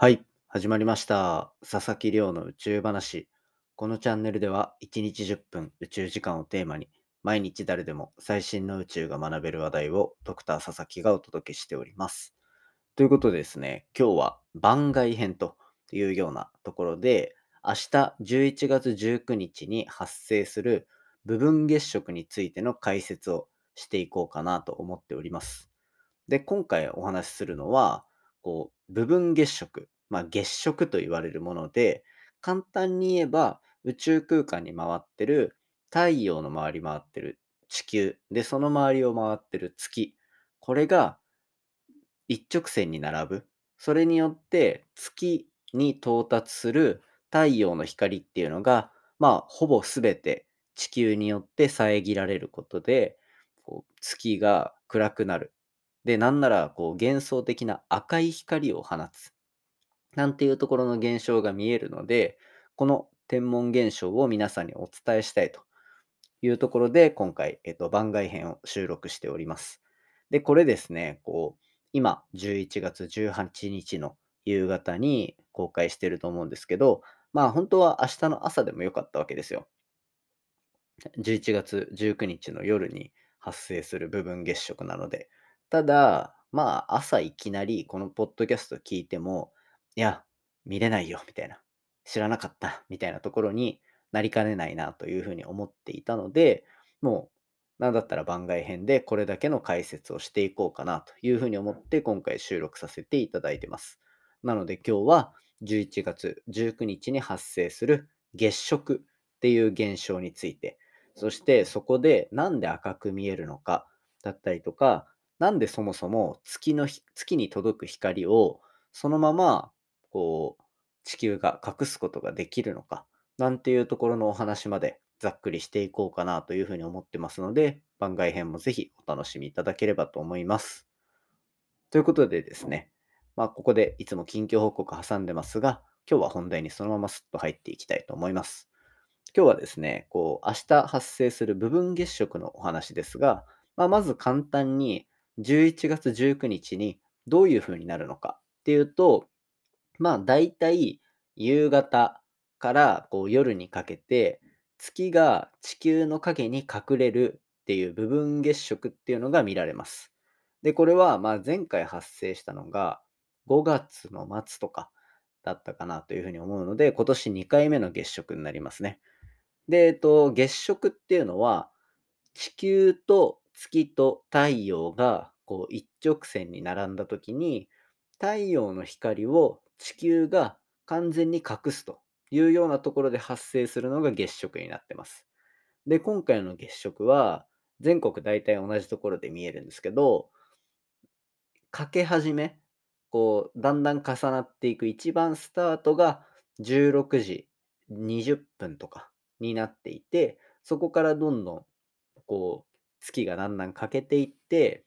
はい、始まりました。佐々木亮の宇宙話。このチャンネルでは1日10分宇宙時間をテーマに毎日誰でも最新の宇宙が学べる話題をドクター佐々木がお届けしております。ということでですね、今日は番外編というようなところで明日11月19日に発生する部分月食についての解説をしていこうかなと思っております。で、今回お話しするのは、こう、部分月食、まあ月食と言われるもので、簡単に言えば宇宙空間に回ってる太陽の周り回ってる地球、で、その周りを回ってる月、これが一直線に並ぶ。それによって月に到達する太陽の光っていうのが、まあ、ほぼ全て地球によって遮られることで、こう月が暗くなる。で、なんならこう幻想的な赤い光を放つ。なんていうところの現象が見えるので、この天文現象を皆さんにお伝えしたいというところで、今回、えっと、番外編を収録しております。で、これですね、こう、今、11月18日の夕方に公開してると思うんですけど、まあ本当は明日の朝でもよかったわけですよ。11月19日の夜に発生する部分月食なので。ただ、まあ朝いきなりこのポッドキャスト聞いても、いや、見れないよ、みたいな。知らなかった、みたいなところになりかねないなというふうに思っていたので、もう、なんだったら番外編でこれだけの解説をしていこうかなというふうに思って今回収録させていただいてます。なので今日は11月19日に発生する月食っていう現象について、そしてそこでなんで赤く見えるのかだったりとか、なんでそもそも月の月に届く光をそのままこう地球が隠すことができるのかなんていうところのお話までざっくりしていこうかなというふうに思ってますので番外編もぜひお楽しみいただければと思います。ということでですね、まあここでいつも近況報告挟んでますが今日は本題にそのまますっと入っていきたいと思います。今日はですね、こう明日発生する部分月食のお話ですが、まあ、まず簡単に11月19日にどういう風になるのかっていうと、まあ大体夕方からこう夜にかけて月が地球の影に隠れるっていう部分月食っていうのが見られます。で、これはまあ前回発生したのが5月の末とかだったかなというふうに思うので、今年2回目の月食になりますね。で、えっと、月食っていうのは地球と月と太陽がこう一直線に並んだ時に太陽の光を地球が完全に隠すというようなところで発生するのが月食になってます。で、今回の月食は全国大体同じところで見えるんですけど、かけ始め、こう、だんだん重なっていく一番スタートが16時20分とかになっていて、そこからどんどんこう月がだんだん欠けていって、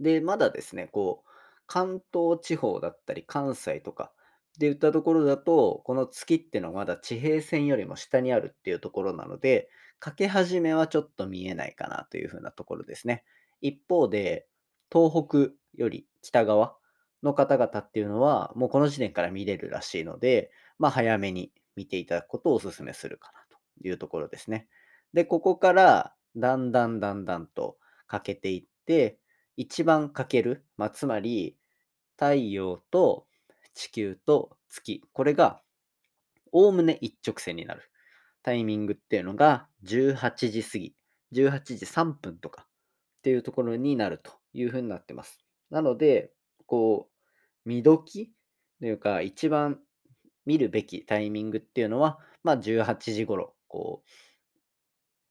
で、まだですね、こう、関東地方だったり関西とかっていったところだと、この月ってのはまだ地平線よりも下にあるっていうところなので、かけ始めはちょっと見えないかなというふうなところですね。一方で、東北より北側の方々っていうのは、もうこの時点から見れるらしいので、まあ早めに見ていただくことをお勧めするかなというところですね。で、ここからだんだんだんだんと欠けていって、一番欠ける、まあ、つまり太陽と地球と月、これがおおむね一直線になるタイミングっていうのが18時過ぎ、18時3分とかっていうところになるというふうになってます。なので、こう、見時というか、一番見るべきタイミングっていうのは、まあ18時頃、こう、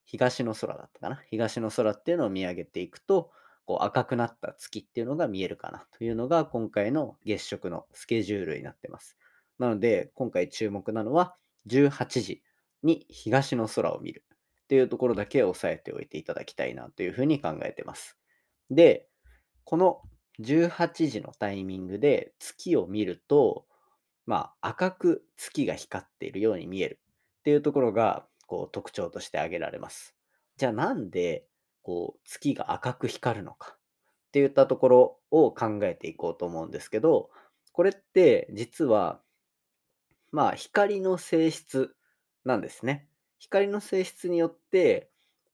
東の空だったかな。東の空っていうのを見上げていくと、こう赤くなった月っていうのが見えるかなというのが今回の月食のスケジュールになってます。なので、今回注目なのは18時に東の空を見るっていうところだけ押さえておいていただきたいなというふうに考えてます。で、この18時のタイミングで月を見ると、まあ赤く月が光っているように見えるっていうところがこう特徴として挙げられます。じゃあなんでこう月が赤く光るのかっていったところを考えていこうと思うんですけど、これって実は、まあ光の性質なんですね。光の性質によって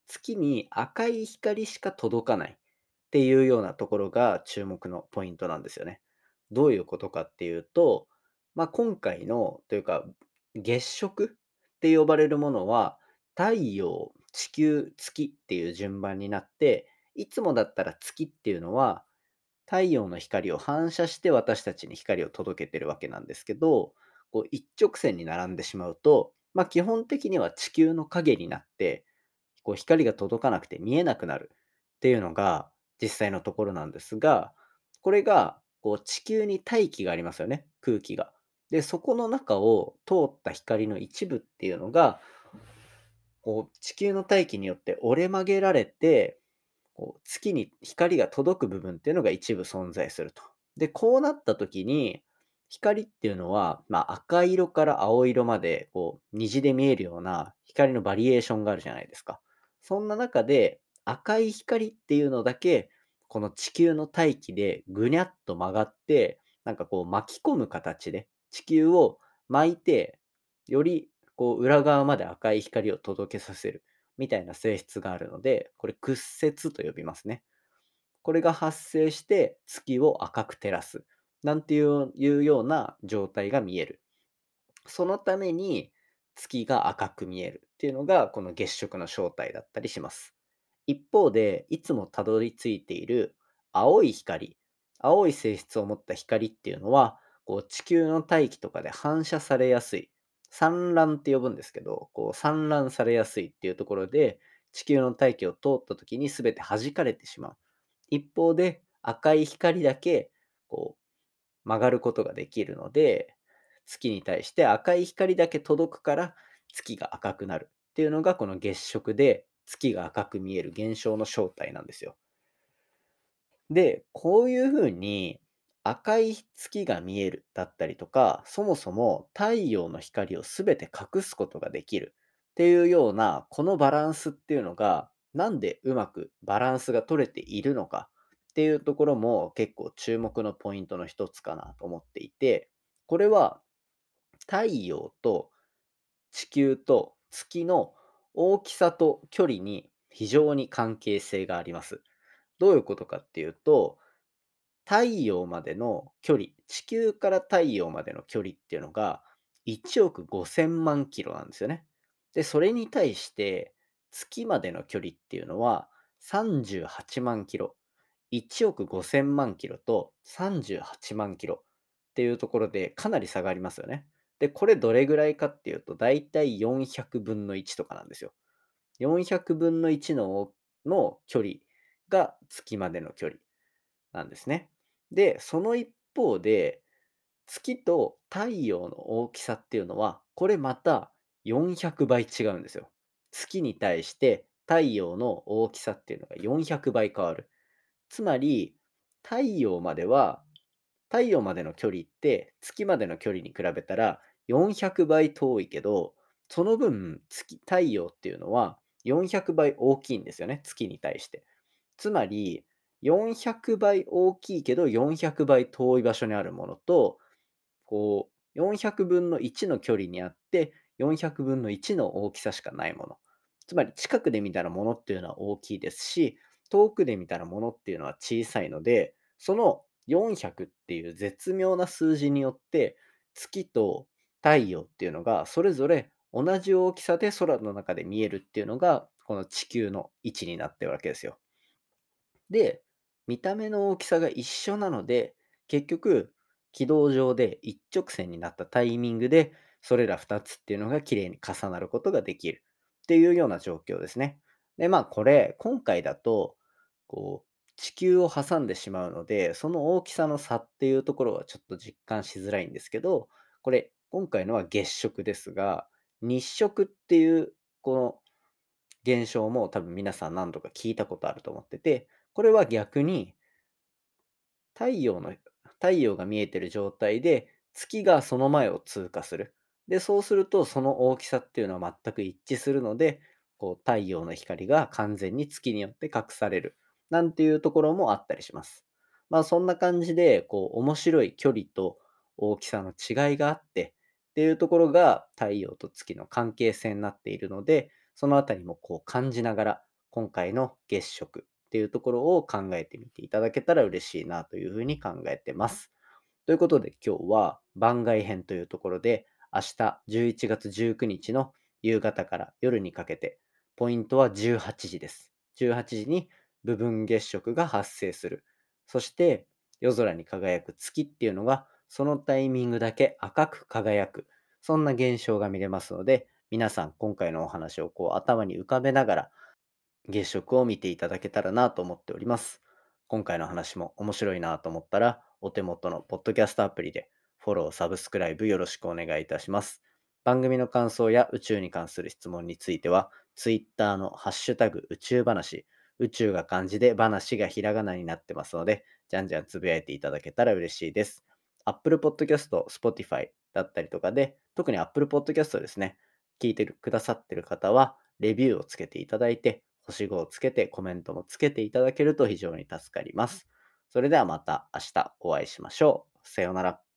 月に赤い光しか届かないっていうようなところが注目のポイントなんですよね。どういうことかっていうと、まあ、今回のというか月食って呼ばれるものは太陽、地球、月っていう順番になっていつもだったら月っていうのは太陽の光を反射して私たちに光を届けてるわけなんですけど、こう一直線に並んでしまうと、まあ、基本的には地球の影になって、こう光が届かなくて見えなくなるっていうのが実際のところなんですが、これがこう地球に大気がありますよね、空気が。で、そこの中を通った光の一部っていうのが、こう地球の大気によって折れ曲げられて、こう月に光が届く部分っていうのが一部存在すると。で、こうなった時に、光っていうのは、まあ、赤色から青色までこう虹で見えるような光のバリエーションがあるじゃないですか。そんな中で赤い光っていうのだけこの地球の大気でぐにゃっと曲がってなんかこう巻き込む形で地球を巻いてよりこう裏側まで赤い光を届けさせるみたいな性質があるのでこれ屈折と呼びますね。これが発生して月を赤く照らす。なんていうような状態が見える。そのために月が赤く見えるっていうのがこの月食の正体だったりします。一方で、いつもたどり着いている青い光、青い性質を持った光っていうのは、こう地球の大気とかで反射されやすい。散乱って呼ぶんですけど、こう散乱されやすいっていうところで、地球の大気を通った時に全て弾かれてしまう。一方で赤い光だけこう曲がることができるので、月に対して赤い光だけ届くから月が赤くなるっていうのがこの月食で月が赤く見える現象の正体なんですよ。で、こういうふうに赤い月が見えるだったりとか、そもそも太陽の光を全て隠すことができるっていうようなこのバランスっていうのがなんでうまくバランスが取れているのかっていうところも結構注目のポイントの一つかなと思っていて、これは太陽と地球と月の大きさと距離に非常に関係性があります。どういうことかっていうと、太陽までの距離、地球から太陽までの距離っていうのが1億5000万キロなんですよね。で、それに対して月までの距離っていうのは38万キロ。1億5000万キロと38万キロっていうところでかなり差がありますよね。で、これどれぐらいかっていうと、だいたい400分の1とかなんですよ。400分の1のの距離が月までの距離なんですね。で、その一方で、月と太陽の大きさっていうのは、これまた400倍違うんですよ。月に対して太陽の大きさっていうのが400倍変わる。つまり、太陽までは、太陽までの距離って月までの距離に比べたら400倍遠いけど、その分月、太陽っていうのは400倍大きいんですよね、月に対して。つまり、400倍大きいけど400倍遠い場所にあるものと、こう、400分の1の距離にあって400分の1の大きさしかないもの。つまり近くで見たらものっていうのは大きいですし、遠くで見たらものっていうのは小さいので、その400っていう絶妙な数字によって、月と太陽っていうのがそれぞれ同じ大きさで空の中で見えるっていうのが、この地球の位置になってるわけですよ。で、見た目の大きさが一緒なので、結局、軌道上で一直線になったタイミングで、それら2つっていうのが綺麗に重なることができるっていうような状況ですね。で、まあこれ、今回だと、こう、地球を挟んでしまうので、その大きさの差っていうところはちょっと実感しづらいんですけど、これ、今回のは月食ですが、日食っていうこの現象も多分皆さん何度か聞いたことあると思ってて、これは逆に太陽の、太陽が見えてる状態で月がその前を通過する。で、そうするとその大きさっていうのは全く一致するので、こう太陽の光が完全に月によって隠される。なんていうところもあったりします。まあそんな感じで、こう面白い距離と大きさの違いがあってっていうところが太陽と月の関係性になっているので、そのあたりもこう感じながら今回の月食っていうところを考えてみていただけたら嬉しいなというふうに考えてます。ということで今日は番外編というところで明日11月19日の夕方から夜にかけてポイントは18時です。18時に部分月食が発生する。そして夜空に輝く月っていうのがそのタイミングだけ赤く輝く。そんな現象が見れますので、皆さん今回のお話をこう頭に浮かべながら月食を見ていただけたらなと思っております。今回の話も面白いなと思ったら、お手元のポッドキャストアプリでフォロー、サブスクライブよろしくお願いいたします。番組の感想や宇宙に関する質問については、Twitter のハッシュタグ宇宙話、宇宙が漢字で話がひらがなになってますので、じゃんじゃんつぶやいていただけたら嬉しいです。Apple Podcast、Spotify だったりとかで、特に Apple Podcast ですね、聞いてくださってる方は、レビューをつけていただいて、星5をつけてコメントもつけていただけると非常に助かります。それではまた明日お会いしましょう。さようなら。